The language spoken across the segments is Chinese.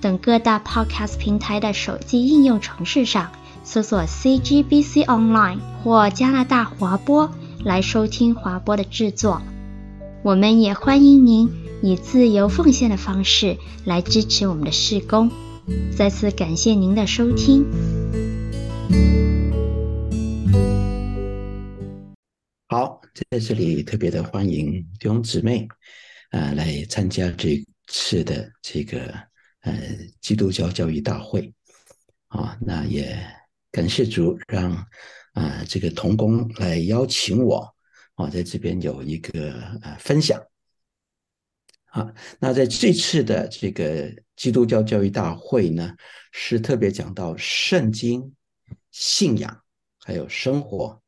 等各大 Podcast 平台的手机应用程式上搜索 CGBC Online 或加拿大华播来收听华播的制作。我们也欢迎您以自由奉献的方式来支持我们的事工。再次感谢您的收听。好，在这里特别的欢迎弟兄姊妹啊、呃、来参加这次的这个呃基督教教育大会啊，那也感谢主让啊、这个同工来邀请我啊在这边有一个呃分享。啊，那在这次的这个基督教教育大会呢，是特别讲到圣经、信仰还有生活，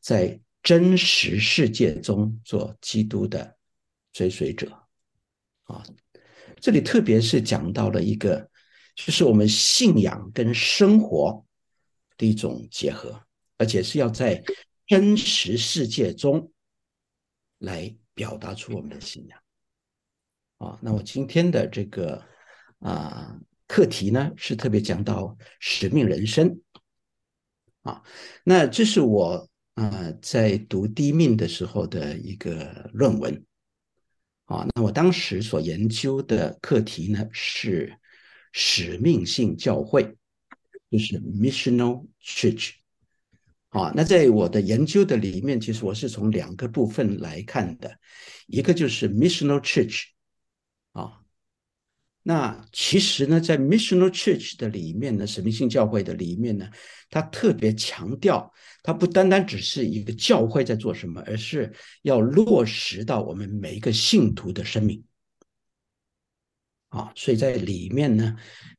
在真实世界中做基督的追随者。啊，这里特别是讲到了一个，就是我们信仰跟生活的一种结合，而且是要在真实世界中来表达出我们的信仰。啊，那我今天的这个啊课题呢，是特别讲到使命人生。啊，那这是我啊在读第一命的时候的一个论文。啊，那我当时所研究的课题呢是使命性教会，就是 missional church。啊，那在我的研究的里面，其实我是从两个部分来看的，一个就是 missional church。那其实呢，在 Missional Church 的里面呢，使命性教会的里面呢，他特别强调，它不单单只是一个教会在做什么，而是要落实到我们每一个信徒的生命。啊，所以在里面呢，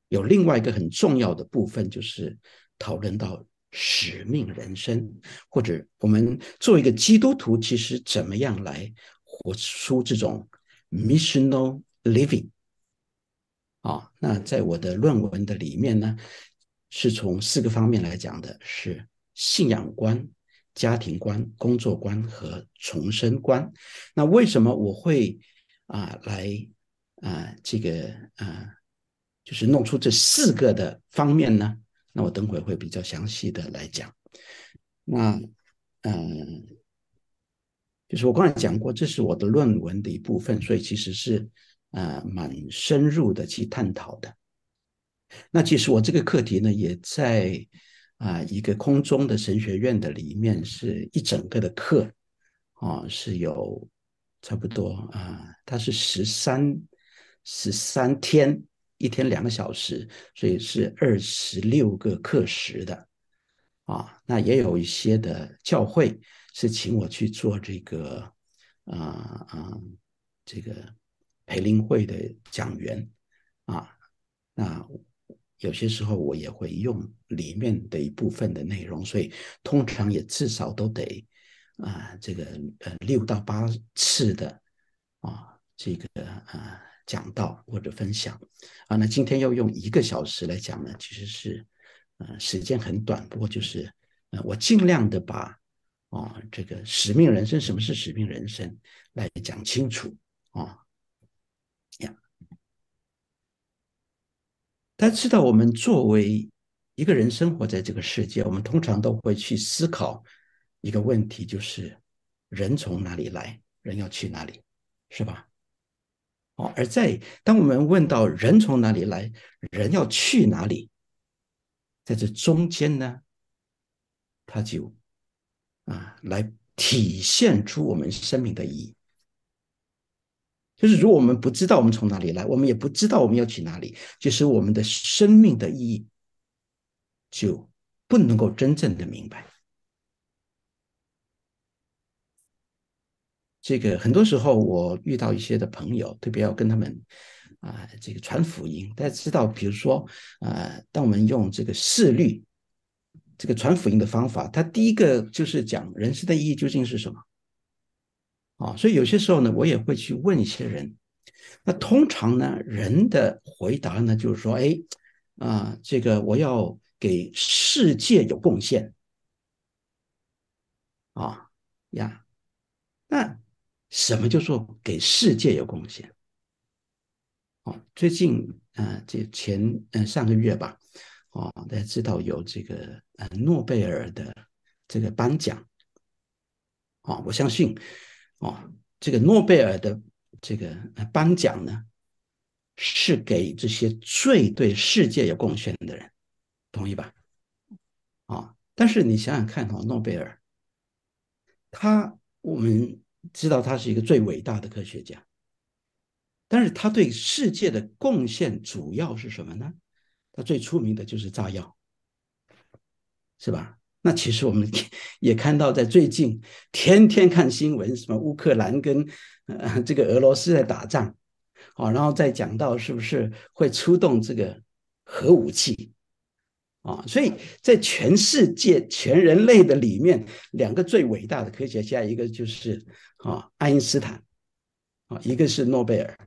有另外一个很重要的部分，就是讨论到使命人生，或者我们作为一个基督徒，其实怎么样来活出这种 missional。Living，啊，那在我的论文的里面呢，是从四个方面来讲的，是信仰观、家庭观、工作观和重生观。那为什么我会啊来啊这个啊，就是弄出这四个的方面呢？那我等会会比较详细的来讲。那嗯，就是我刚才讲过，这是我的论文的一部分，所以其实是。啊，蛮深入的去探讨的。那其实我这个课题呢，也在啊一个空中的神学院的里面，是一整个的课啊，是有差不多啊，它是十三十三天，一天两个小时，所以是二十六个课时的啊。那也有一些的教会是请我去做这个啊啊这个。培灵会的讲员啊，那有些时候我也会用里面的一部分的内容，所以通常也至少都得啊，这个呃六到八次的啊，这个啊讲到或者分享啊，那今天要用一个小时来讲呢，其实是呃时间很短，不过就是呃我尽量的把啊这个使命人生，什么是使命人生来讲清楚啊。大家知道，我们作为一个人生活在这个世界，我们通常都会去思考一个问题，就是人从哪里来，人要去哪里，是吧？哦，而在当我们问到人从哪里来，人要去哪里，在这中间呢，他就啊来体现出我们生命的意义。就是如果我们不知道我们从哪里来，我们也不知道我们要去哪里，其实我们的生命的意义就不能够真正的明白。这个很多时候我遇到一些的朋友，特别要跟他们啊，这个传福音，大家知道，比如说啊，当我们用这个视律这个传福音的方法，它第一个就是讲人生的意义究竟是什么啊？所以有些时候呢，我也会去问一些人，那通常呢，人的回答呢，就是说，哎啊，这个我要给世界有贡献啊呀，那什么叫做给世界有贡献？哦，最近啊，这前嗯上个月吧，哦，大家知道有这个呃诺贝尔的这个颁奖，哦，我相信哦，这个诺贝尔的这个颁奖呢，是给这些最对世界有贡献的人，同意吧？啊，但是你想想看哈，诺贝尔，他我们知道他是一个最伟大的科学家。但是他对世界的贡献主要是什么呢？他最出名的就是炸药，是吧？那其实我们 也看到，在最近天天看新闻，什么乌克兰跟呃这个俄罗斯在打仗，啊，然后再讲到是不是会出动这个核武器，啊，所以在全世界全人类的里面，两个最伟大的科学家，一个就是啊爱因斯坦，啊，一个是诺贝尔。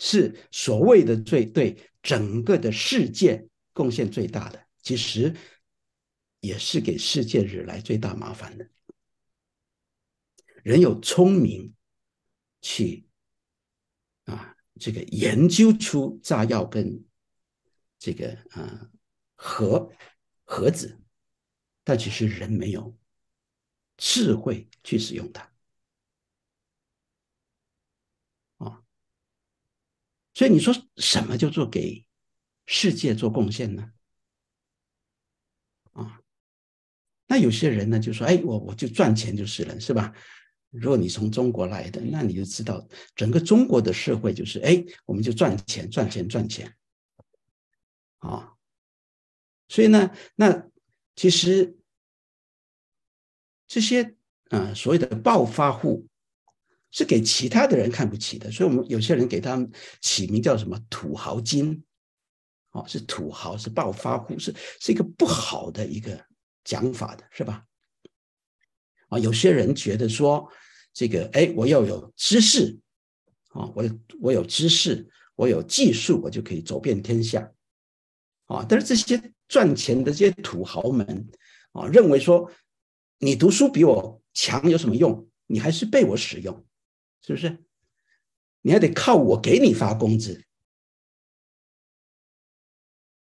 是所谓的最对整个的世界贡献最大的，其实也是给世界惹来最大麻烦的。人有聪明去啊，这个研究出炸药跟这个啊核核子，但其实人没有智慧去使用它。所以你说什么叫做给世界做贡献呢？啊，那有些人呢就说：“哎，我我就赚钱就是了，是吧？”如果你从中国来的，那你就知道整个中国的社会就是：哎，我们就赚钱，赚钱，赚钱。啊，所以呢，那其实这些啊所谓的暴发户。是给其他的人看不起的，所以我们有些人给他们起名叫什么“土豪金”，哦，是土豪，是暴发户，是是一个不好的一个讲法的，是吧？啊，有些人觉得说这个，哎，我要有知识，啊，我我有知识，我有技术，我就可以走遍天下，啊，但是这些赚钱的这些土豪们，啊，认为说你读书比我强有什么用？你还是被我使用。是不是？你还得靠我给你发工资，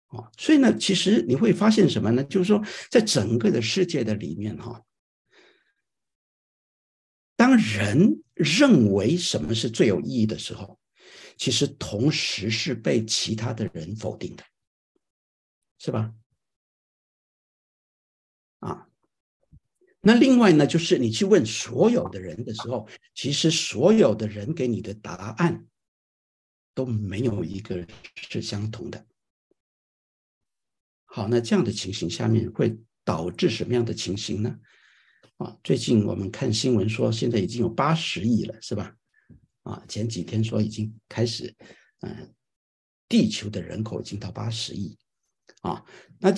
哦，所以呢，其实你会发现什么呢？就是说，在整个的世界的里面，哈，当人认为什么是最有意义的时候，其实同时是被其他的人否定的，是吧？啊。那另外呢，就是你去问所有的人的时候，其实所有的人给你的答案都没有一个是相同的。好，那这样的情形下面会导致什么样的情形呢？啊，最近我们看新闻说，现在已经有八十亿了，是吧？啊，前几天说已经开始，嗯，地球的人口已经到八十亿，啊，那。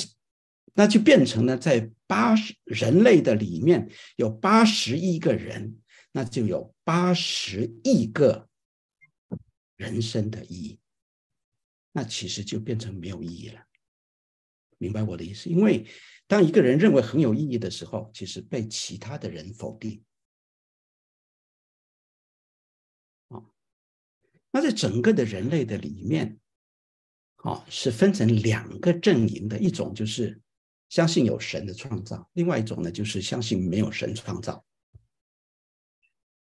那就变成了在八十人类的里面有八十亿个人，那就有八十亿个人生的意义。那其实就变成没有意义了，明白我的意思？因为当一个人认为很有意义的时候，其实被其他的人否定。啊，那在整个的人类的里面，啊，是分成两个阵营的，一种就是。相信有神的创造，另外一种呢，就是相信没有神创造。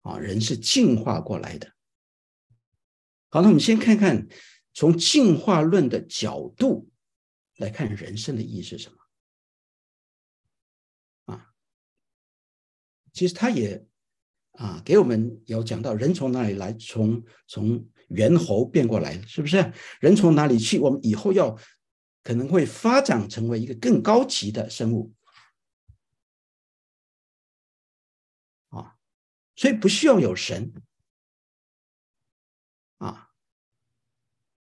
啊，人是进化过来的。好，那我们先看看从进化论的角度来看人生的意义是什么。啊，其实他也啊给我们有讲到人从哪里来，从从猿猴变过来，是不是？人从哪里去？我们以后要。可能会发展成为一个更高级的生物，啊，所以不需要有神，啊，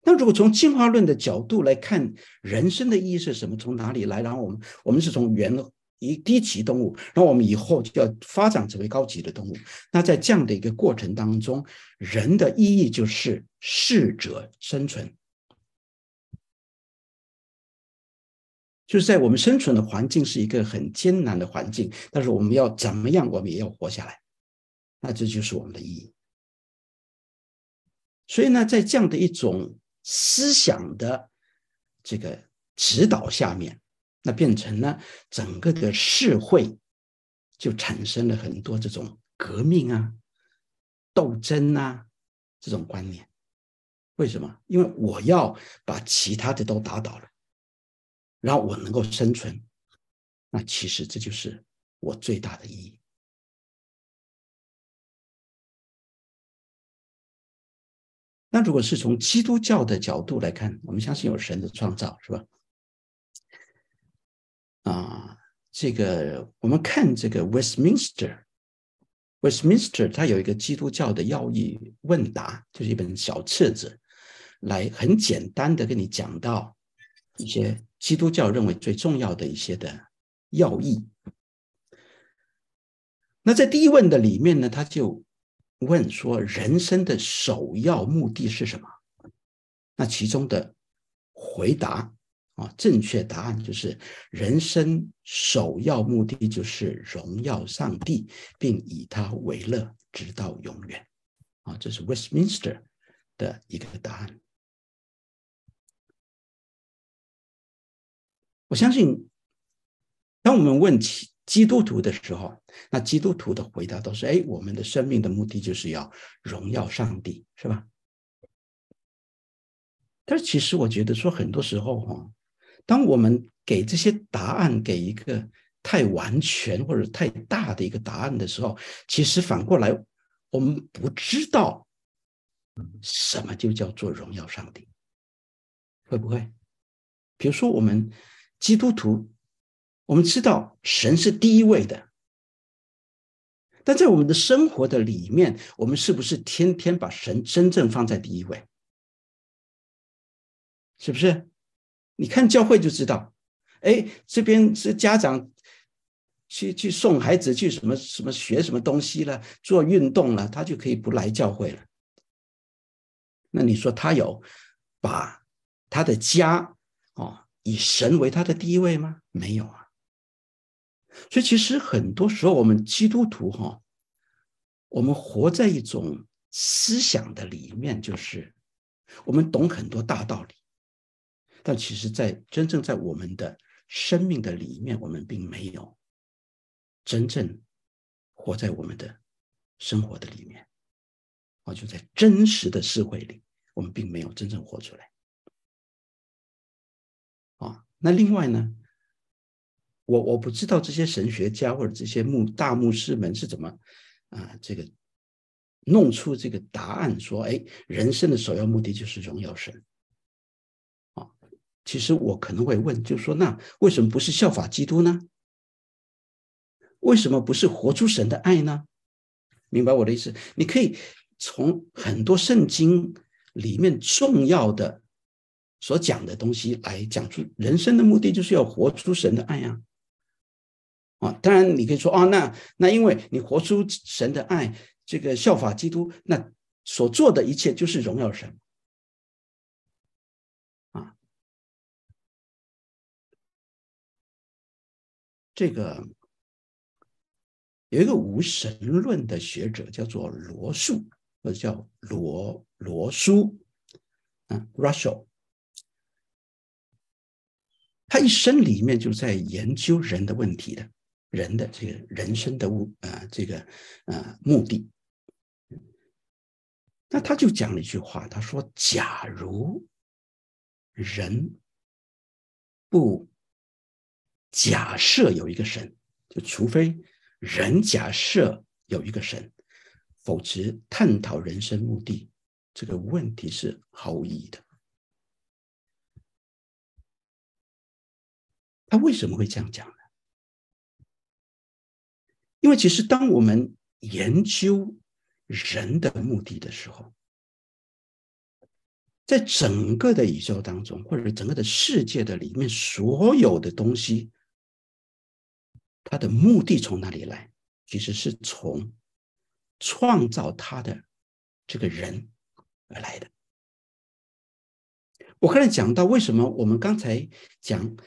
那如果从进化论的角度来看，人生的意义是什么？从哪里来？然后我们我们是从原一低级动物，然后我们以后就要发展成为高级的动物。那在这样的一个过程当中，人的意义就是适者生存，就是在我们生存的环境是一个很艰难的环境，但是我们要怎么样，我们也要活下来。那这就是我们的意义。所以呢，在这样的一种思想的这个指导下面，那变成了整个的社会就产生了很多这种革命啊、斗争啊这种观念。为什么？因为我要把其他的都打倒了，然后我能够生存。那其实这就是我最大的意义。那如果是从基督教的角度来看，我们相信有神的创造，是吧？啊，这个我们看这个 Westminster，Westminster 它有一个基督教的要义问答，就是一本小册子，来很简单的跟你讲到一些基督教认为最重要的一些的要义。那在第一问的里面呢，他就。问说人生的首要目的是什么？那其中的回答啊，正确答案就是人生首要目的就是荣耀上帝，并以他为乐，直到永远。啊，这是 Westminster 的一个答案。我相信，当我们问起。基督徒的时候，那基督徒的回答都是：哎，我们的生命的目的就是要荣耀上帝，是吧？但是其实我觉得说，很多时候哈，当我们给这些答案给一个太完全或者太大的一个答案的时候，其实反过来，我们不知道什么就叫做荣耀上帝，会不会？比如说我们基督徒。我们知道神是第一位的，但在我们的生活的里面，我们是不是天天把神真正放在第一位？是不是？你看教会就知道，哎，这边是家长去去送孩子去什么什么学什么东西了，做运动了，他就可以不来教会了。那你说他有把他的家哦以神为他的第一位吗？没有啊。所以，其实很多时候，我们基督徒哈，我们活在一种思想的里面，就是我们懂很多大道理，但其实，在真正在我们的生命的里面，我们并没有真正活在我们的生活的里面，啊，就在真实的社会里，我们并没有真正活出来。啊，那另外呢？我我不知道这些神学家或者这些牧大牧师们是怎么啊，这个弄出这个答案，说，哎，人生的首要目的就是荣耀神。啊，其实我可能会问，就是说，那为什么不是效法基督呢？为什么不是活出神的爱呢？明白我的意思？你可以从很多圣经里面重要的所讲的东西来讲出，人生的目的就是要活出神的爱呀。啊，当然你可以说啊，那那因为你活出神的爱，这个效法基督，那所做的一切就是荣耀神。啊，这个有一个无神论的学者叫做罗素，或者叫罗罗苏，啊，Russell，他一生里面就在研究人的问题的。人的这个人生的目啊，这个呃目的，那他就讲了一句话，他说：“假如人不假设有一个神，就除非人假设有一个神，否则探讨人生目的这个问题是毫无意义的。”他为什么会这样讲呢？因为其实，当我们研究人的目的的时候，在整个的宇宙当中，或者整个的世界的里面，所有的东西，它的目的从哪里来？其实是从创造它的这个人而来的。我刚才讲到，为什么我们刚才讲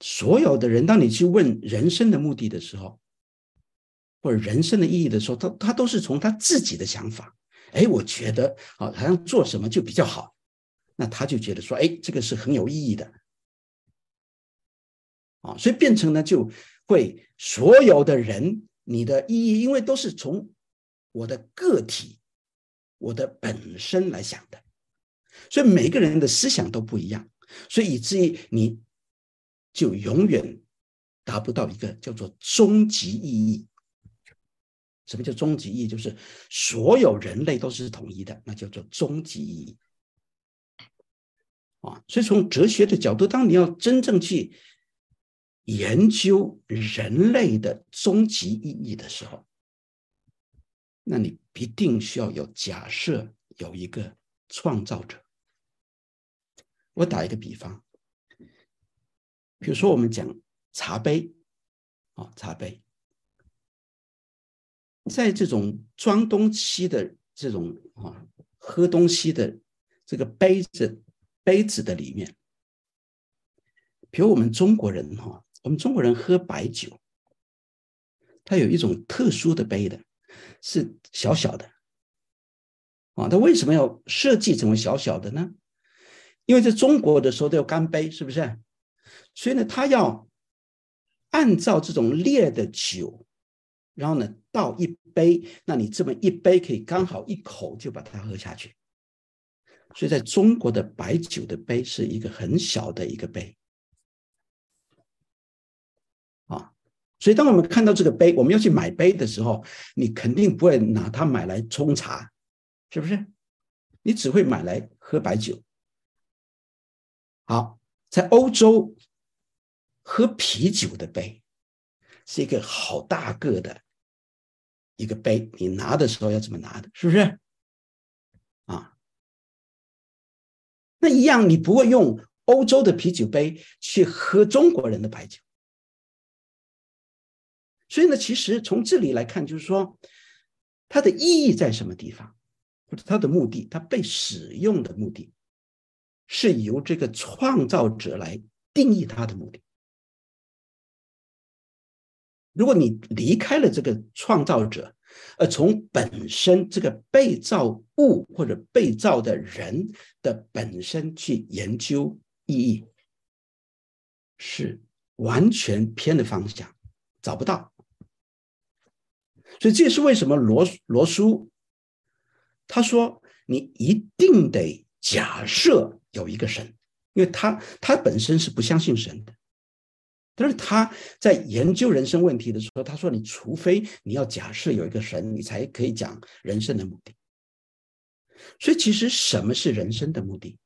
所有的人，当你去问人生的目的的时候，或者人生的意义的时候，他他都是从他自己的想法。哎，我觉得啊，好像做什么就比较好，那他就觉得说，哎，这个是很有意义的。啊，所以变成呢，就会所有的人，你的意义，因为都是从我的个体、我的本身来想的，所以每个人的思想都不一样，所以以至于你就永远达不到一个叫做终极意义。什么叫终极意义？就是所有人类都是统一的，那叫做终极意义。啊，所以从哲学的角度，当你要真正去研究人类的终极意义的时候，那你必定需要有假设，有一个创造者。我打一个比方，比如说我们讲茶杯，啊，茶杯。在这种装东西的这种啊，喝东西的这个杯子杯子的里面，比如我们中国人哈，我们中国人喝白酒，它有一种特殊的杯的，是小小的啊。它为什么要设计成为小小的呢？因为在中国的时候都要干杯，是不是？所以呢，它要按照这种烈的酒。然后呢，倒一杯，那你这么一杯可以刚好一口就把它喝下去。所以在中国的白酒的杯是一个很小的一个杯，啊，所以当我们看到这个杯，我们要去买杯的时候，你肯定不会拿它买来冲茶，是不是？你只会买来喝白酒。好，在欧洲喝啤酒的杯。是一个好大个的一个杯，你拿的时候要怎么拿的？是不是？啊，那一样，你不会用欧洲的啤酒杯去喝中国人的白酒。所以呢，其实从这里来看，就是说，它的意义在什么地方，或者它的目的，它被使用的目的，是由这个创造者来定义它的目的。如果你离开了这个创造者，而从本身这个被造物或者被造的人的本身去研究意义，是完全偏的方向，找不到。所以这也是为什么罗罗叔他说，你一定得假设有一个神，因为他他本身是不相信神的。但是他在研究人生问题的时候，他说：“你除非你要假设有一个神，你才可以讲人生的目的。”所以，其实什么是人生的目的，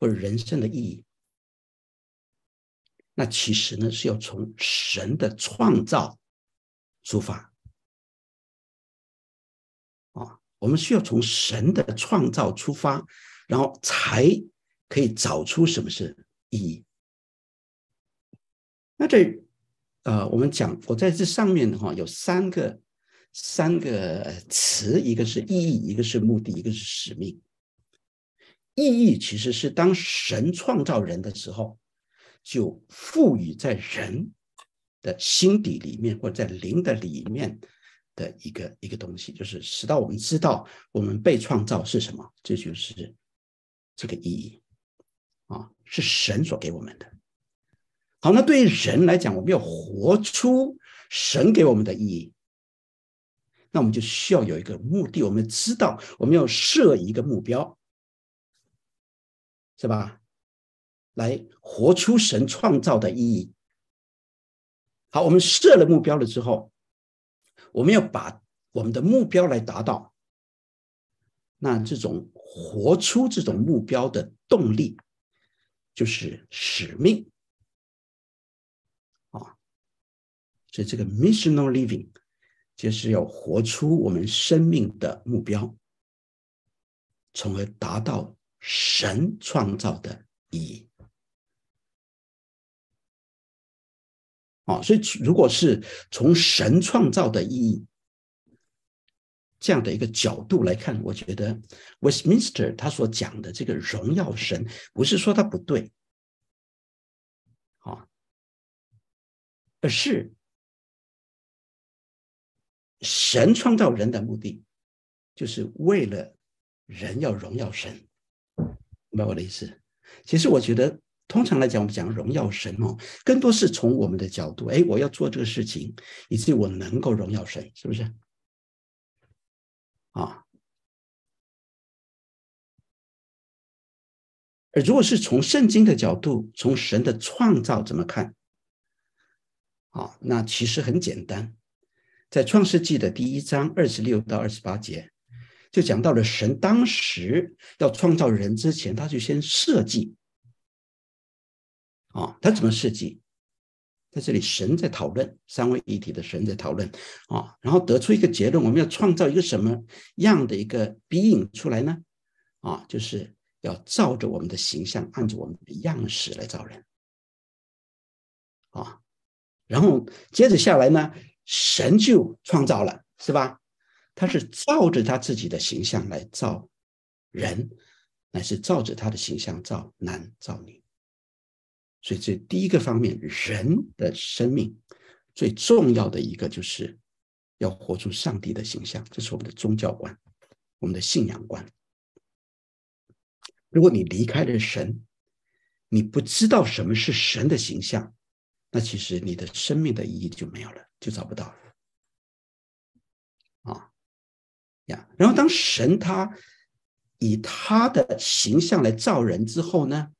或者人生的意义？那其实呢，是要从神的创造出发。啊，我们需要从神的创造出发，然后才可以找出什么是意义。那这，呃，我们讲，我在这上面的话有三个三个词，一个是意义，一个是目的，一个是使命。意义其实是当神创造人的时候，就赋予在人的心底里面，或者在灵的里面的一个一个东西，就是使到我们知道我们被创造是什么，这就是这个意义啊，是神所给我们的。好，那对于人来讲，我们要活出神给我们的意义，那我们就需要有一个目的。我们知道我们要设一个目标，是吧？来活出神创造的意义。好，我们设了目标了之后，我们要把我们的目标来达到，那这种活出这种目标的动力，就是使命。所以这个 missional living 就是要活出我们生命的目标，从而达到神创造的意义。啊，所以如果是从神创造的意义这样的一个角度来看，我觉得 Westminster 他所讲的这个荣耀神，不是说他不对，啊，而是神创造人的目的，就是为了人要荣耀神，明白我的意思？其实我觉得。通常来讲，我们讲荣耀神哦，更多是从我们的角度，哎，我要做这个事情，以至于我能够荣耀神，是不是？啊，而如果是从圣经的角度，从神的创造怎么看？啊，那其实很简单，在创世纪的第一章二十六到二十八节，就讲到了神当时要创造人之前，他就先设计。啊，他怎么设计？在这里，神在讨论，三位一体的神在讨论啊，然后得出一个结论：我们要创造一个什么样的一个 being 出来呢？啊，就是要照着我们的形象，按照我们的样式来造人。啊，然后接着下来呢，神就创造了，是吧？他是照着他自己的形象来造人，乃是照着他的形象造男造女。所以，这第一个方面，人的生命最重要的一个，就是要活出上帝的形象。这是我们的宗教观，我们的信仰观。如果你离开了神，你不知道什么是神的形象，那其实你的生命的意义就没有了，就找不到了。啊呀，然后当神他以他的形象来造人之后呢？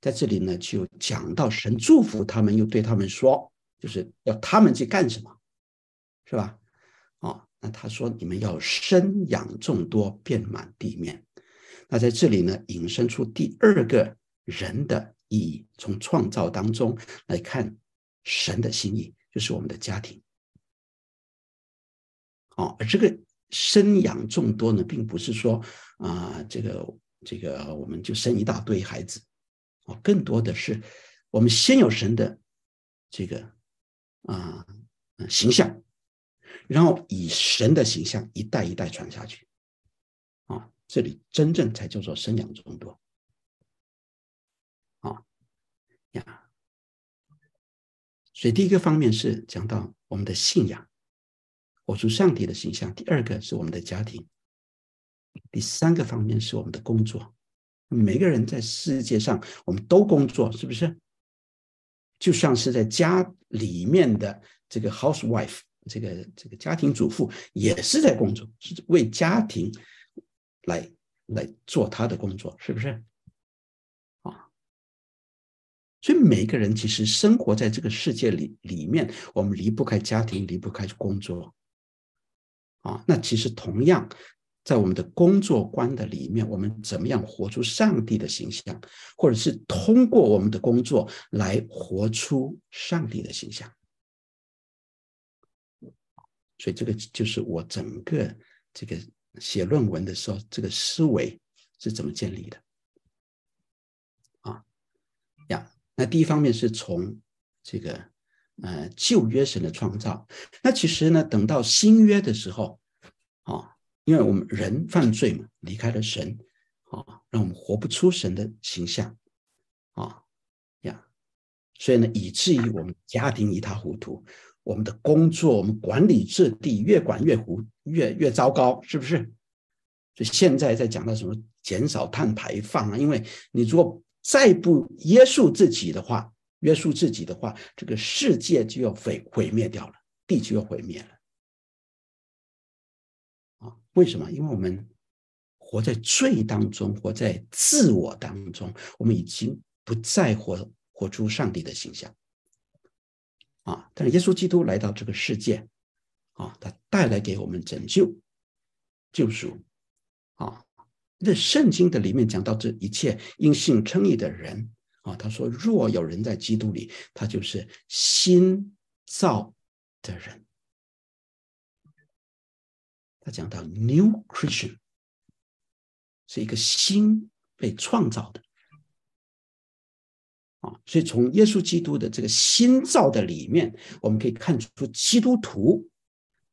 在这里呢，就讲到神祝福他们，又对他们说，就是要他们去干什么，是吧？哦，那他说你们要生养众多，遍满地面。那在这里呢，引申出第二个人的意义，从创造当中来看神的心意，就是我们的家庭。哦，而这个生养众多呢，并不是说啊、这个这个我们就生一大堆孩子。更多的是，我们先有神的这个啊形象，然后以神的形象一代一代传下去，啊，这里真正才叫做生养众多，啊呀，所以第一个方面是讲到我们的信仰，活出上帝的形象；第二个是我们的家庭；第三个方面是我们的工作。每个人在世界上，我们都工作，是不是？就像是在家里面的这个 housewife，这个这个家庭主妇，也是在工作，是为家庭来来做他的工作，是不是？所以每个人其实生活在这个世界里里面，我们离不开家庭，离不开工作。啊，那其实同样。在我们的工作观的里面，我们怎么样活出上帝的形象，或者是通过我们的工作来活出上帝的形象？所以这个就是我整个这个写论文的时候，这个思维是怎么建立的？啊呀，那第一方面是从这个呃旧约神的创造，那其实呢，等到新约的时候，啊。因为我们人犯罪嘛，离开了神，啊，让我们活不出神的形象，啊呀，所以呢，以至于我们家庭一塌糊涂，我们的工作，我们管理制地越管越糊，越越糟糕，是不是？所以现在在讲到什么减少碳排放啊？因为你如果再不约束自己的话，约束自己的话，这个世界就要毁毁灭掉了，地球要毁灭了。啊为什么？因为我们活在罪当中，活在自我当中，我们已经不再活活出上帝的形象啊！但是耶稣基督来到这个世界啊，他带来给我们拯救、救赎啊！在圣经的里面讲到这一切因信称义的人啊，他说：若有人在基督里，他就是新造的人。他讲到 New Creation 是一个新被创造的。啊，所以从耶稣基督的这个新造的里面，我们可以看出基督徒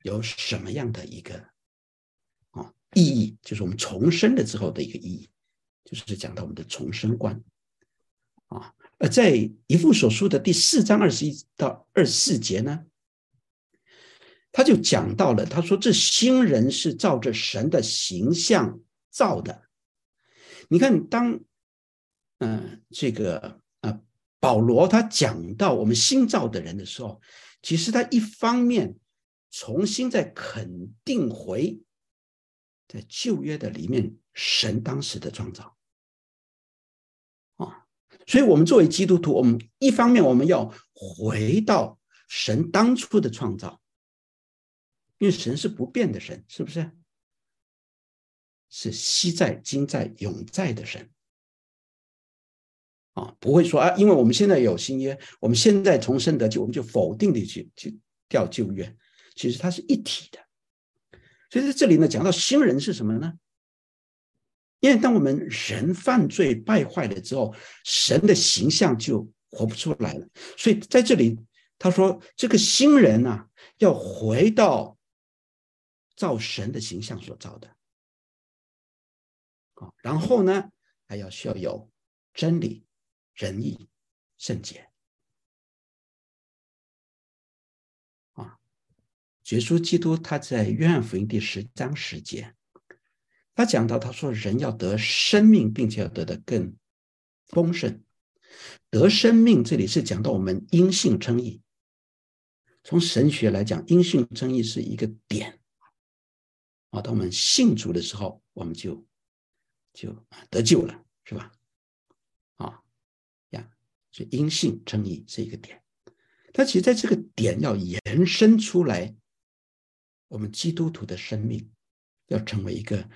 有什么样的一个意义，就是我们重生了之后的一个意义，就是讲到我们的重生观啊。而在以弗所书的第四章二十一到二十四节呢，他就讲到了，他说这新人是照着神的形象造的。你看，当嗯、呃、这个啊。保罗他讲到我们新造的人的时候，其实他一方面重新再肯定回在旧约的里面神当时的创造啊，所以我们作为基督徒，我们一方面我们要回到神当初的创造，因为神是不变的神，是不是？是昔在、今在、永在的神。啊，不会说啊，因为我们现在有新约，我们现在重生得救，我们就否定的去去掉旧约。其实它是一体的。所以在这里呢，讲到新人是什么呢？因为当我们人犯罪败坏了之后，神的形象就活不出来了。所以在这里他说，这个新人呢、啊，要回到造神的形象所造的。啊，然后呢，还要需要有真理。仁义、圣洁耶稣基督他在约翰福音第十章十节，他讲到他说：“人要得生命，并且要得的更丰盛。得生命，这里是讲到我们因信称义。从神学来讲，因信称义是一个点啊。当我们信主的时候，我们就就得救了，是吧？”啊，呀所以因信称义是一个点，但其实在这个点要延伸出来，我们基督徒的生命要成为一个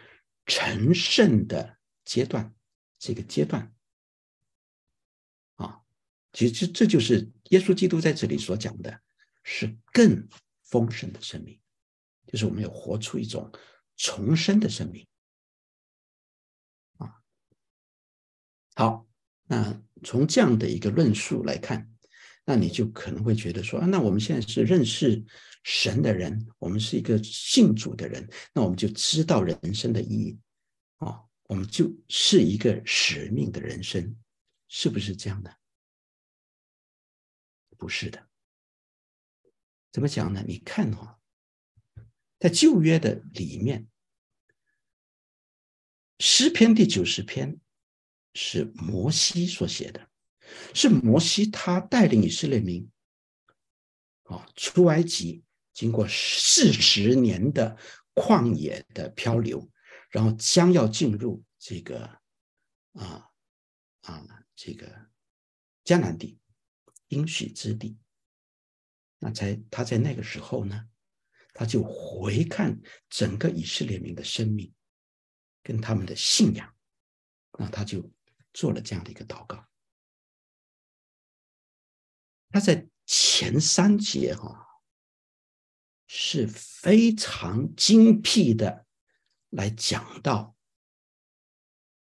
成圣的阶段，这个阶段啊，其实这就是耶稣基督在这里所讲的，是更丰盛的生命，就是我们要活出一种重生的生命啊。好，那。从这样的一个论述来看，那你就可能会觉得说啊，那我们现在是认识神的人，我们是一个信主的人，那我们就知道人生的意义啊，我们就是一个使命的人生，是不是这样的？不是的。怎么讲呢？你看哈，在旧约的里面，诗篇第九十篇。是摩西所写的，是摩西他带领以色列民，啊，出埃及，经过四十年的旷野的漂流，然后将要进入这个啊啊这个迦南地，应许之地。那在他在那个时候呢，他就回看整个以色列民的生命，跟他们的信仰，那他就。做了这样的一个祷告，他在前三节哈是非常精辟的来讲到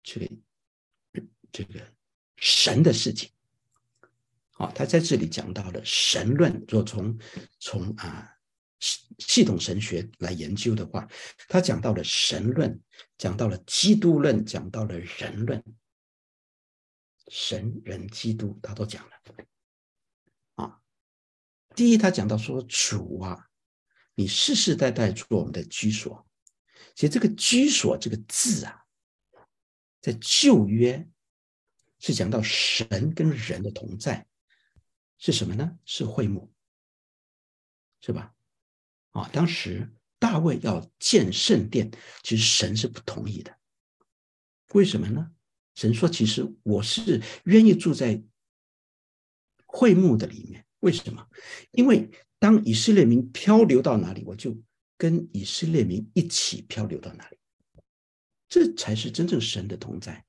这个这个神的事情。好，他在这里讲到了神论，若从从啊系系统神学来研究的话，他讲到了神论，讲到了基督论，讲到了人论。神人基督，他都讲了啊。第一，他讲到说主啊，你世世代代做我们的居所。其实这个居所这个字啊，在旧约是讲到神跟人的同在，是什么呢？是会幕，是吧？啊，当时大卫要建圣殿，其实神是不同意的。为什么呢？神说：“其实我是愿意住在会幕的里面。为什么？因为当以色列民漂流到哪里，我就跟以色列民一起漂流到哪里。这才是真正神的同在。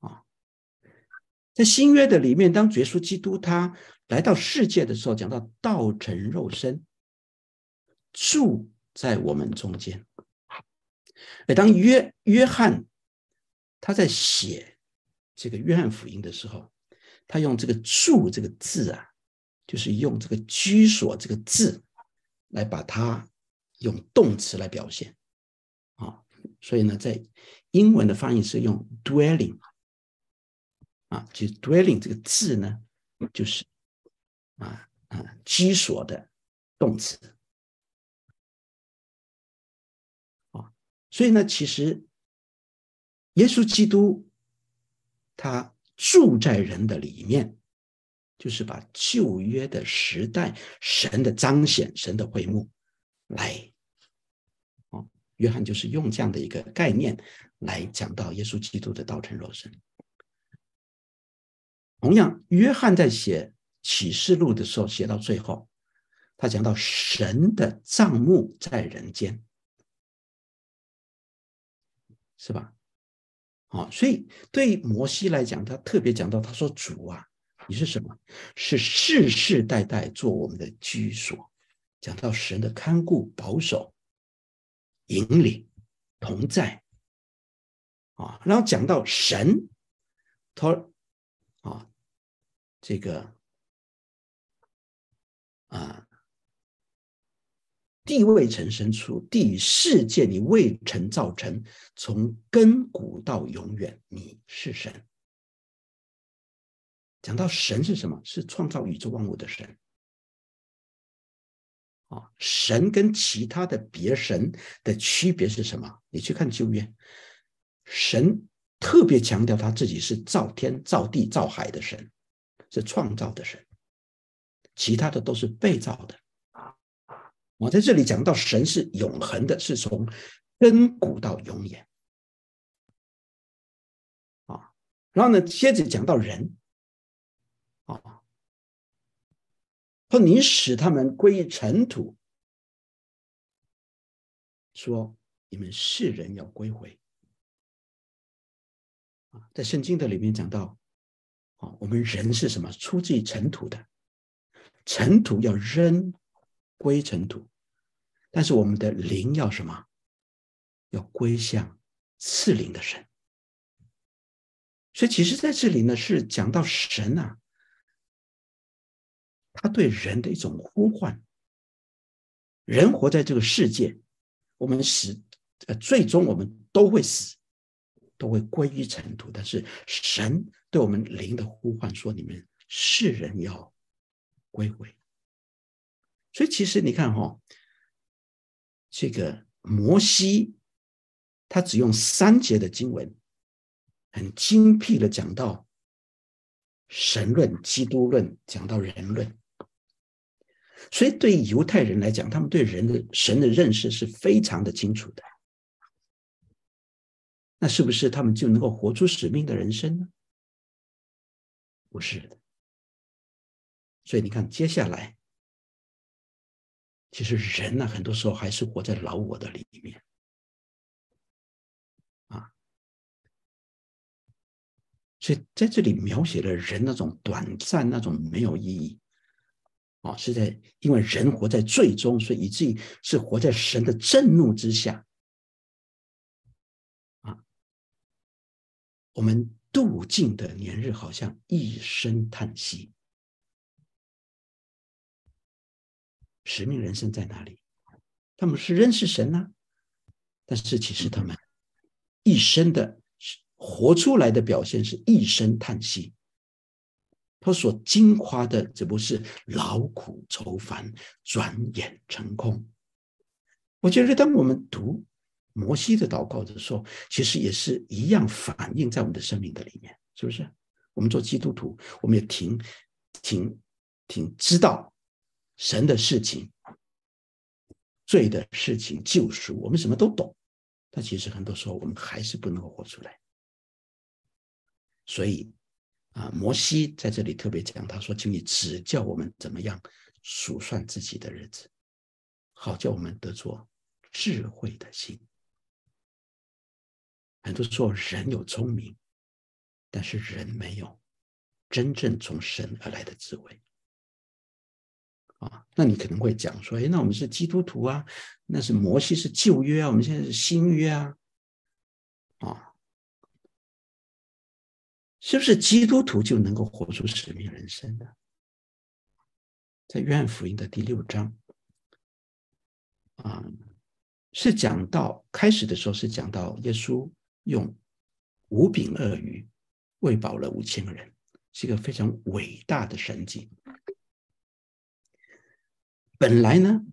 啊，在新约的里面，当耶稣基督他来到世界的时候，讲到道成肉身，住在我们中间。而当约约翰。”他在写这个约翰福音的时候，他用这个“住”这个字啊，就是用这个居所这个字来把它用动词来表现啊。所以呢，在英文的翻译是用 dwelling 啊，其实 dwelling 这个字呢，就是啊啊居所的动词啊。所以呢，其实。耶稣基督，他住在人的里面，就是把旧约的时代神的彰显、神的会幕来，哦，约翰就是用这样的一个概念来讲到耶稣基督的道成肉身。同样，约翰在写启示录的时候，写到最后，他讲到神的帐幕在人间，是吧？哦，所以对摩西来讲，他特别讲到，他说：“主啊，你是什么？是世世代代做我们的居所。”讲到神的看顾、保守、引领、同在。啊，然后讲到神，他啊，这个啊。地未曾生出，地世界你未曾造成，从亘古到永远，你是神。讲到神是什么？是创造宇宙万物的神。啊，神跟其他的别神的区别是什么？你去看旧约，神特别强调他自己是造天、造地、造海的神，是创造的神，其他的都是被造的。我在这里讲到神是永恒的，是从亘古到永远啊。然后呢，接着讲到人啊，说你使他们归于尘土，说你们世人要归回。在圣经的里面讲到啊，我们人是什么？出自于尘土的，尘土要扔。归尘土，但是我们的灵要什么？要归向赐灵的神。所以，其实在这里呢，是讲到神啊，他对人的一种呼唤。人活在这个世界，我们死，呃，最终我们都会死，都会归于尘土。但是，神对我们灵的呼唤说：“你们世人要归回。”所以其实你看哈、哦，这个摩西他只用三节的经文，很精辟的讲到神论、基督论，讲到人论。所以对于犹太人来讲，他们对人的神的认识是非常的清楚的。那是不是他们就能够活出使命的人生呢？不是的。所以你看接下来。其实人呢，很多时候还是活在老我的里面，啊，所以在这里描写了人那种短暂、那种没有意义，啊，是在因为人活在罪中，所以以至于是活在神的震怒之下，啊，我们度尽的年日好像一声叹息。使命人生在哪里？他们是认识神呢、但是其实他们一生的活出来的表现是一声叹息。他所矜夸的，只不过是劳苦愁烦，转眼成空。我觉得，当我们读摩西的祷告的时候，其实也是一样反映在我们的生命的里面，是不是？我们做基督徒，我们也挺挺挺知道。神的事情、罪的事情、救赎，我们什么都懂，但其实很多时候我们还是不能够活出来。所以啊，摩西在这里特别讲，他说：“请你指教我们怎么样数算自己的日子，好叫我们得做智慧的心。”很多时候人有聪明，但是人没有真正从神而来的智慧。啊，那你可能会讲说，哎，那我们是基督徒啊，那是摩西是旧约啊，我们现在是新约啊，啊，是不是基督徒就能够活出使命人生呢？在约翰福音的第六章，啊，是讲到开始的时候是讲到耶稣用五饼二鱼喂饱了五千个人，是一个非常伟大的神迹。本来呢，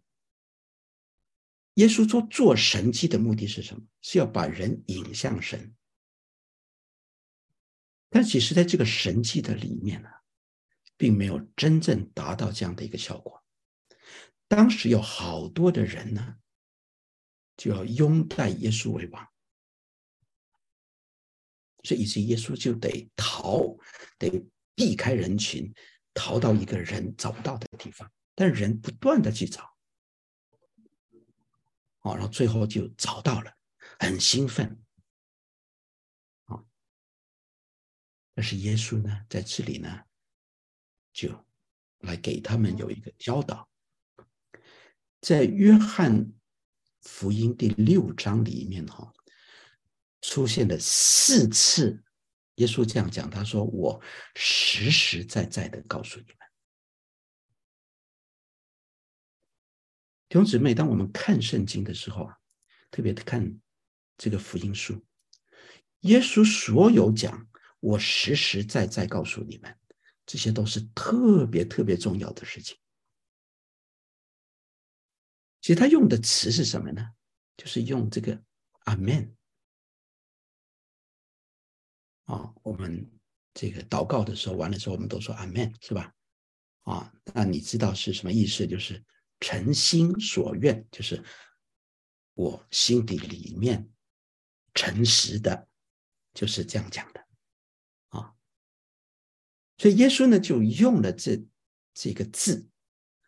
耶稣说做神迹的目的是什么？是要把人引向神。但其实，在这个神迹的里面呢，并没有真正达到这样的一个效果。当时有好多的人呢，就要拥戴耶稣为王，所以以至于耶稣就得逃，得避开人群，逃到一个人找不到的地方。但人不断的去找，哦，然后最后就找到了，很兴奋，但是耶稣呢，在这里呢。就来给他们有一个教导，在约翰福音第六章里面哈，出现了四次，耶稣这样讲，他说：“我实实在在的告诉你们，弟兄姊妹，当我们看圣经的时候啊，特别看这个福音书，耶稣所有讲，我实实在在告诉你们。”这些都是特别特别重要的事情。其实他用的词是什么呢？就是用这个阿门。啊，我们这个祷告的时候完了之后，我们都说阿门，是吧？啊，那你知道是什么意思？就是诚心所愿，就是我心底里面诚实的，就是这样讲的。所以耶稣呢，就用了这这个字，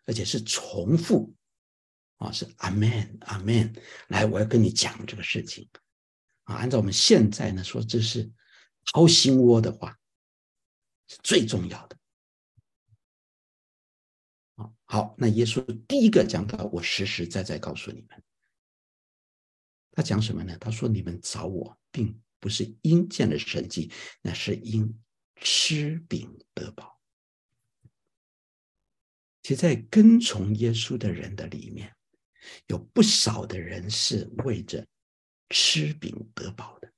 而且是重复，啊，是阿门阿门。来，我要跟你讲这个事情，啊，按照我们现在呢说，这是掏心窝的话，是最重要的。好，那耶稣第一个讲到，我实实在在告诉你们，他讲什么呢？他说：你们找我，并不是因见了神迹，那是因。吃饼得饱。其实，在跟从耶稣的人的里面，有不少的人是为着吃饼得饱的。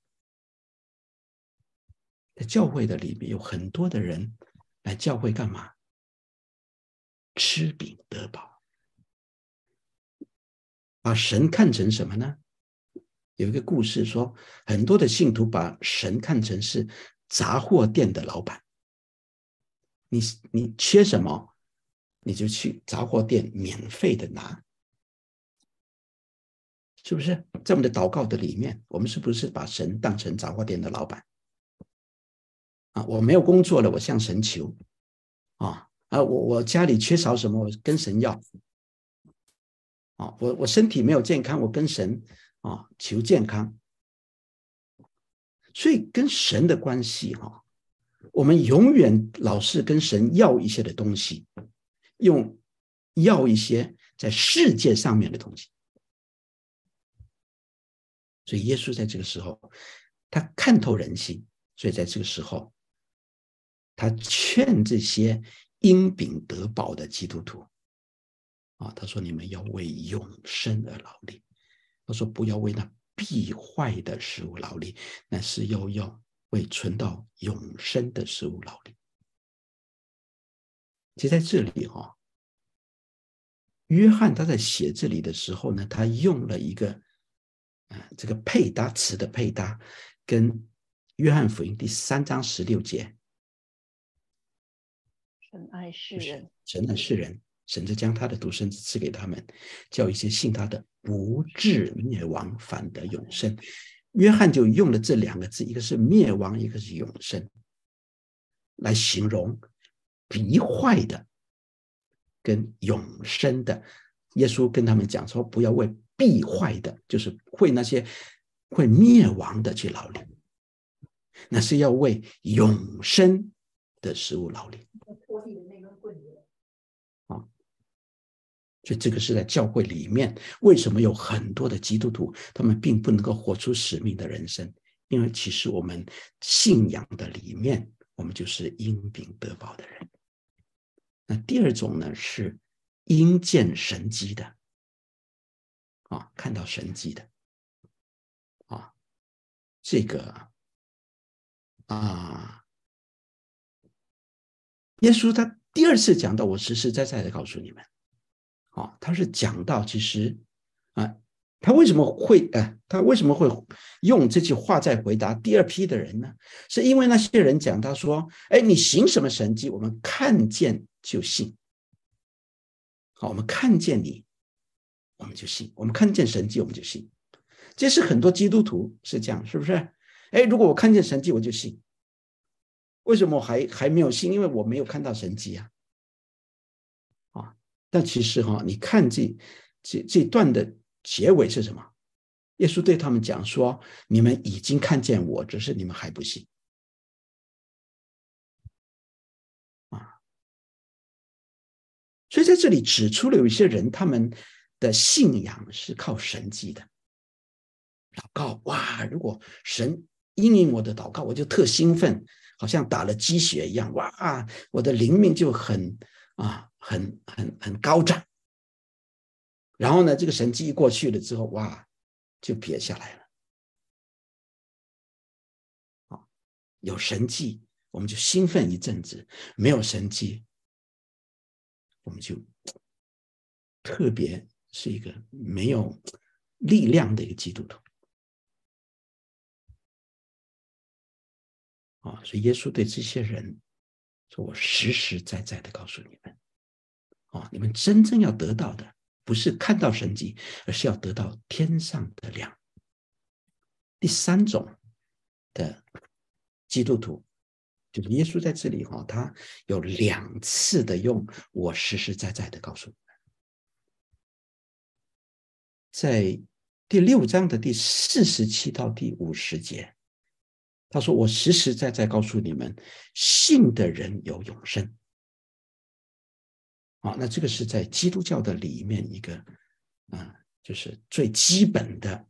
在教会的里面，有很多的人来教会干嘛？吃饼得饱。把神看成什么呢？有一个故事说，很多的信徒把神看成是。杂货店的老板，你你缺什么，你就去杂货店免费的拿，是不是？在我们的祷告的里面，我们是不是把神当成杂货店的老板？啊，我没有工作了，我向神求，啊啊，我我家里缺少什么，我跟神要，啊，我我身体没有健康，我跟神啊求健康。所以跟神的关系哈，我们永远老是跟神要一些的东西，用要一些在世界上面的东西。所以耶稣在这个时候，他看透人心，所以在这个时候，他劝这些因饼得饱的基督徒啊，他说：“你们要为永生而劳力。”他说：“不要为那。”必坏的食物劳力，那是要要为存到永生的食物劳力。其实在这里哈，约翰他在写这里的时候呢，他用了一个啊这个配搭词的配搭，跟约翰福音第三章十六节，神爱世人，神爱世人。神就将他的独生子赐给他们，叫一些信他的不至灭亡，反得永生。约翰就用了这两个字，一个是灭亡，一个是永生，来形容必坏的跟永生的。耶稣跟他们讲说：“不要为必坏的，就是会那些会灭亡的去劳力，那是要为永生的食物劳力。”所以这个是在教会里面，为什么有很多的基督徒，他们并不能够活出使命的人生？因为其实我们信仰的里面，我们就是因病得饱的人。那第二种呢，是因见神迹的，啊，看到神迹的，啊，这个啊，耶稣他第二次讲到，我实实在在的告诉你们，啊，他是讲到其实啊。他为什么会啊？他为什么会用这句话在回答第二批的人呢？是因为那些人讲他说：“哎，你行什么神迹？我们看见就信。好，我们看见你，我们就信。我们看见神迹，我们就信。这是很多基督徒是这样，是不是？哎，如果我看见神迹，我就信。为什么还还没有信？因为我没有看到神迹。啊，但其实哈，你看这这这段的。结尾是什么？耶稣对他们讲说：“你们已经看见我，只是你们还不信。”啊，所以在这里指出了有一些人，他们的信仰是靠神迹的。祷告哇，如果神应允我的祷告，我就特兴奋，好像打了鸡血一样，哇，我的灵命就很啊，很很很高涨。然后呢，这个神迹一过去了之后，哇，就撇下来了。好，有神迹，我们就兴奋一阵子；没有神迹，我们就特别是一个没有力量的一个基督徒。啊，所以耶稣对这些人说：“我实实在在的告诉你们，啊，你们真正要得到的。”不是看到神迹，而是要得到天上的粮。第三种的基督徒，就是耶稣在这里哈，他有两次的用“我实实在在的告诉你们”。在第六章的第四十七到第五十节，他说：“我实实在在告诉你们，信的人有永生。”啊，那这个是在基督教的里面一个，啊，就是最基本的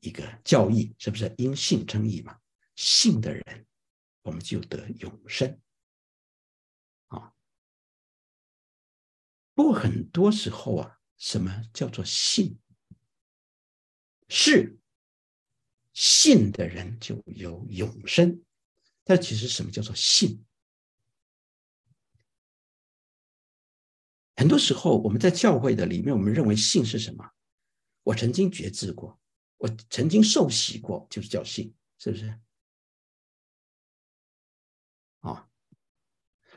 一个教义，是不是？因信称义嘛，信的人，我们就得永生。啊，不过很多时候啊，什么叫做信？是信的人就有永生，但其实什么叫做信？很多时候，我们在教会的里面，我们认为信是什么？我曾经觉知过，我曾经受洗过，就是叫信，是不是？啊，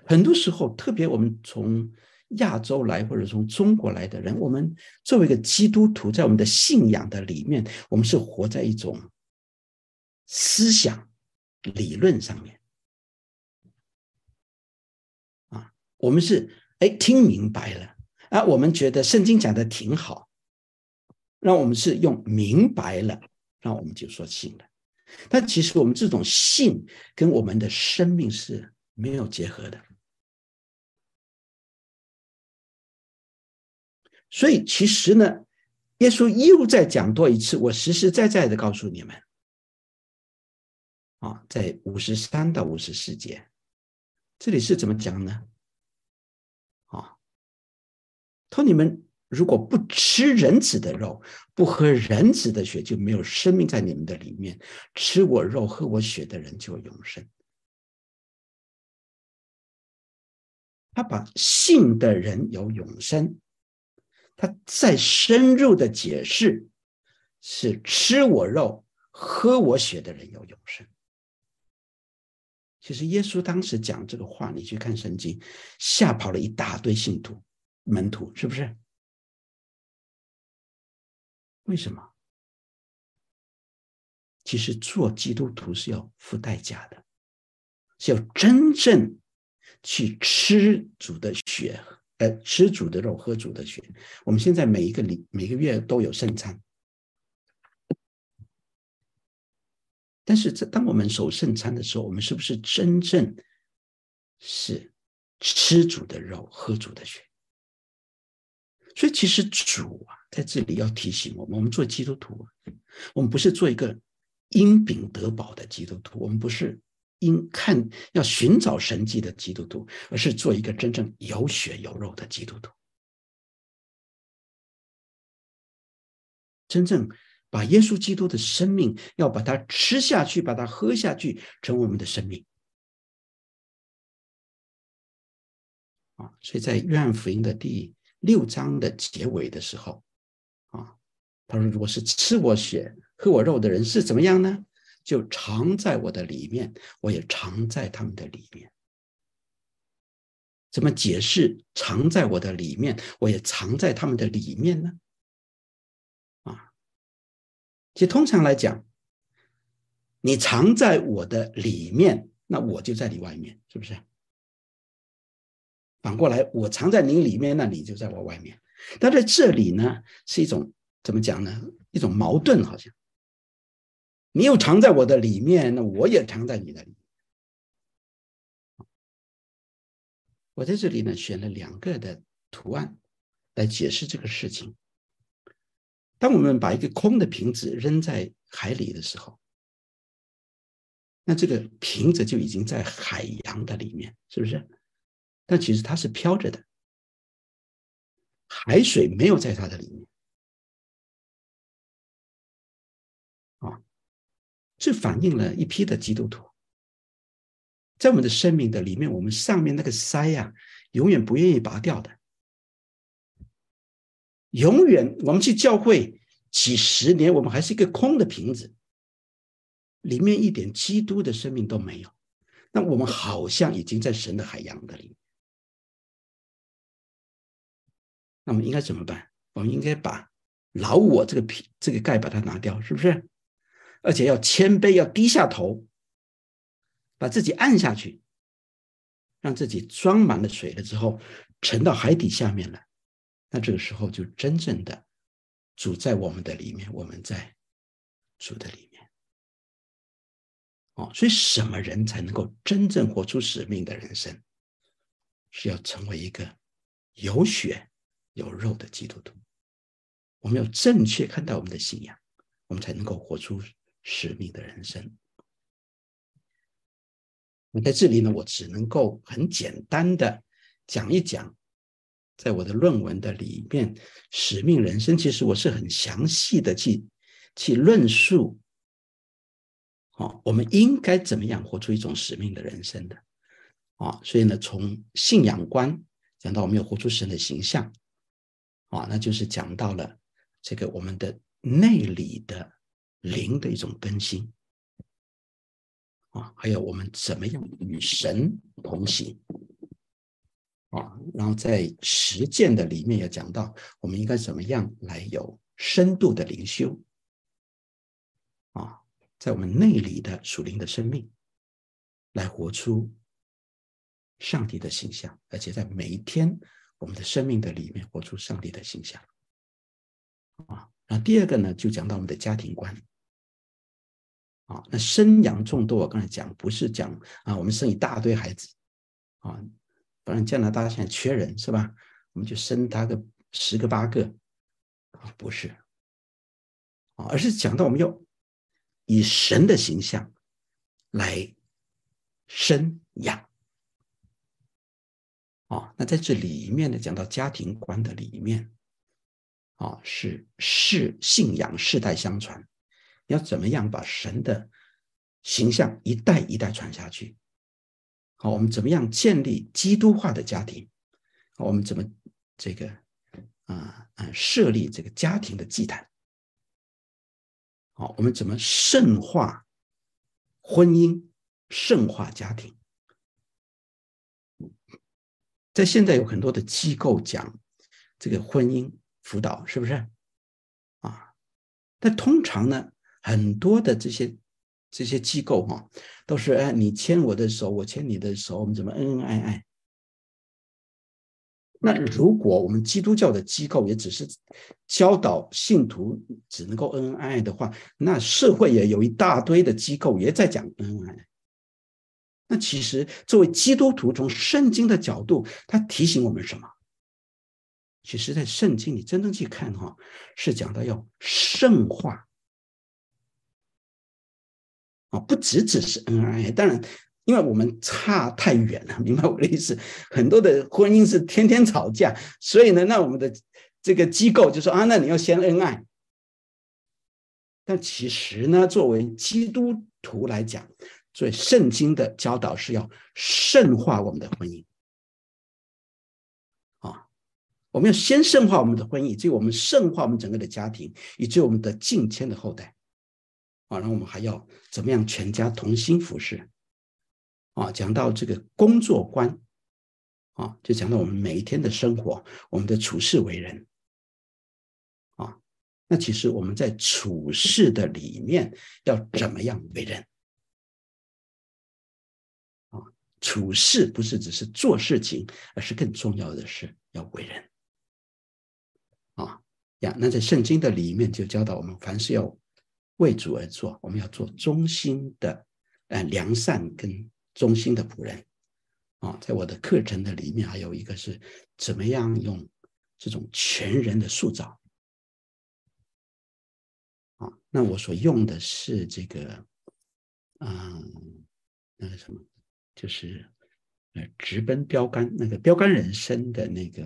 很多时候，特别我们从亚洲来或者从中国来的人，我们作为一个基督徒，在我们的信仰的里面，我们是活在一种思想理论上面。啊，我们是。哎，听明白了啊！我们觉得圣经讲的挺好，让我们是用明白了，那我们就说信了。但其实我们这种信跟我们的生命是没有结合的。所以其实呢，耶稣又再讲多一次，我实实在在的告诉你们，啊，在五十三到五十四节，这里是怎么讲呢？说你们如果不吃人子的肉，不喝人子的血，就没有生命在你们的里面。吃我肉、喝我血的人就永生。他把信的人有永生，他再深入的解释是吃我肉、喝我血的人有永生。其实耶稣当时讲这个话，你去看圣经，吓跑了一大堆信徒。门徒是不是？为什么？其实做基督徒是要付代价的，是要真正去吃主的血，呃，吃主的肉，喝主的血。我们现在每一个礼每个月都有圣餐，但是这当我们守圣餐的时候，我们是不是真正是吃主的肉，喝主的血？所以，其实主啊，在这里要提醒我们：我们做基督徒，我们不是做一个因饼得饱的基督徒，我们不是因看要寻找神迹的基督徒，而是做一个真正有血有肉的基督徒，真正把耶稣基督的生命要把它吃下去，把它喝下去，成为我们的生命。啊，所以在约翰福音的第六章的结尾的时候，啊，他说：“如果是吃我血、喝我肉的人，是怎么样呢？就藏在我的里面，我也藏在他们的里面。”怎么解释“藏在我的里面，我也藏在他们的里面”呢？啊，其实通常来讲，你藏在我的里面，那我就在你外面，是不是？反过来，我藏在你里面，那你就在我外面。但在这里呢，是一种怎么讲呢？一种矛盾，好像你又藏在我的里面，那我也藏在你的里。我在这里呢，选了两个的图案来解释这个事情。当我们把一个空的瓶子扔在海里的时候，那这个瓶子就已经在海洋的里面，是不是？但其实它是飘着的，海水没有在它的里面，啊，这反映了一批的基督徒，在我们的生命的里面，我们上面那个塞呀，永远不愿意拔掉的，永远我们去教会几十年，我们还是一个空的瓶子，里面一点基督的生命都没有，那我们好像已经在神的海洋的里那么应该怎么办？我们应该把老我这个皮、这个盖把它拿掉，是不是？而且要谦卑，要低下头，把自己按下去，让自己装满了水了之后，沉到海底下面来。那这个时候就真正的主在我们的里面，我们在主的里面。哦，所以什么人才能够真正活出使命的人生？是要成为一个有血。有肉的基督徒，我们要正确看待我们的信仰，我们才能够活出使命的人生。那在这里呢，我只能够很简单的讲一讲，在我的论文的里面，使命人生其实我是很详细的去去论述，啊，我们应该怎么样活出一种使命的人生的，啊，所以呢，从信仰观讲到我们要活出神的形象。啊，那就是讲到了这个我们的内里的灵的一种更新啊，还有我们怎么样与神同行啊，然后在实践的里面也讲到我们应该怎么样来有深度的灵修啊，在我们内里的属灵的生命来活出上帝的形象，而且在每一天。我们的生命的里面活出上帝的形象啊，那第二个呢，就讲到我们的家庭观啊。那生养众多，我刚才讲不是讲啊，我们生一大堆孩子啊，不然加拿大现在缺人是吧？我们就生他个十个八个啊，不是啊，而是讲到我们要以神的形象来生养。啊，那在这里面呢，讲到家庭观的里面，啊，是世信仰世代相传，要怎么样把神的形象一代一代传下去？好，我们怎么样建立基督化的家庭？我们怎么这个啊啊设立这个家庭的祭坛？好，我们怎么圣化婚姻，圣化家庭？在现在有很多的机构讲这个婚姻辅导，是不是啊？但通常呢，很多的这些这些机构哈，都是哎，你牵我的手，我牵你的手，我们怎么恩恩爱爱？那如果我们基督教的机构也只是教导信徒只能够恩恩爱爱的话，那社会也有一大堆的机构也在讲恩恩爱爱。那其实，作为基督徒，从圣经的角度，他提醒我们什么？其实，在圣经里真正去看哈，是讲到要圣化啊，不只只是恩爱。当然，因为我们差太远了，明白我的意思？很多的婚姻是天天吵架，所以呢，那我们的这个机构就说啊，那你要先恩爱。但其实呢，作为基督徒来讲，所以圣经的教导是要圣化我们的婚姻。啊，我们要先圣化我们的婚姻，以及我们圣化我们整个的家庭，以及我们的近亲的后代。啊，然后我们还要怎么样全家同心服侍？啊，讲到这个工作观，啊，就讲到我们每一天的生活，我们的处事为人，啊，那其实我们在处事的里面要怎么样为人？处事不是只是做事情，而是更重要的是要为人。啊呀，那在圣经的里面就教导我们，凡事要为主而做，我们要做忠心的，呃，良善跟。忠心的仆人，啊，在我的课程的里面，还有一个是怎么样用这种全人的塑造，啊，那我所用的是这个，嗯，那个什么，就是呃，直奔标杆那个标杆人生的那个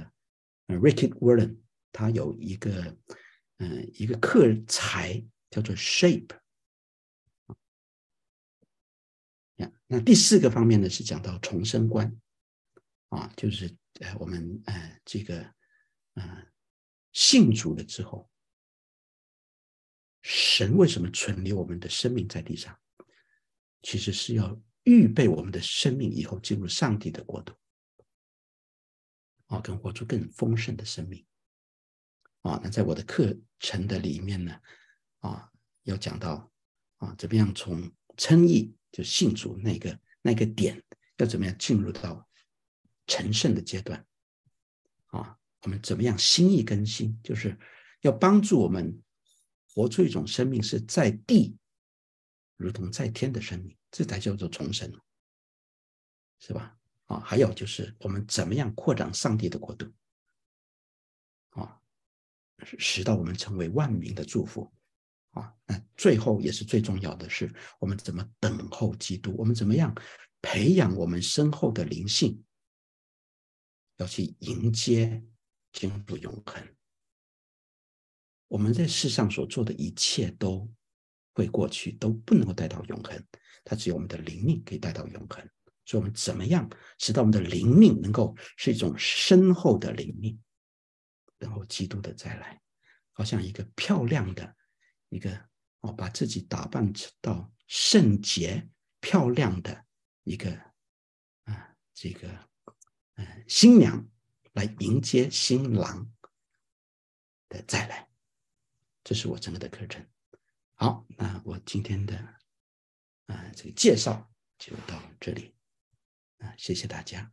呃，Ricky Warren，他有一个嗯、呃、一个课材叫做 Shape。那第四个方面呢，是讲到重生观，啊，就是呃，我们呃，这个呃，信主了之后，神为什么存留我们的生命在地上？其实是要预备我们的生命以后进入上帝的国度，啊，跟活出更丰盛的生命，啊，那在我的课程的里面呢，啊，要讲到啊，怎么样从称义。就信主那个那个点要怎么样进入到成圣的阶段啊？我们怎么样心意更新？就是要帮助我们活出一种生命是在地如同在天的生命，这才叫做重生，是吧？啊，还有就是我们怎么样扩展上帝的国度啊，使到我们成为万民的祝福。啊，那最后也是最重要的是，我们怎么等候基督？我们怎么样培养我们身后的灵性，要去迎接进入永恒？我们在世上所做的一切都会过去，都不能够带到永恒。它只有我们的灵命可以带到永恒。所以，我们怎么样使到我们的灵命能够是一种深厚的灵命，然后基督的再来，好像一个漂亮的。一个哦，把自己打扮到圣洁、漂亮的一个啊，这个嗯，新娘来迎接新郎的再来，这是我整个的课程。好，那我今天的啊这个介绍就到这里啊，谢谢大家。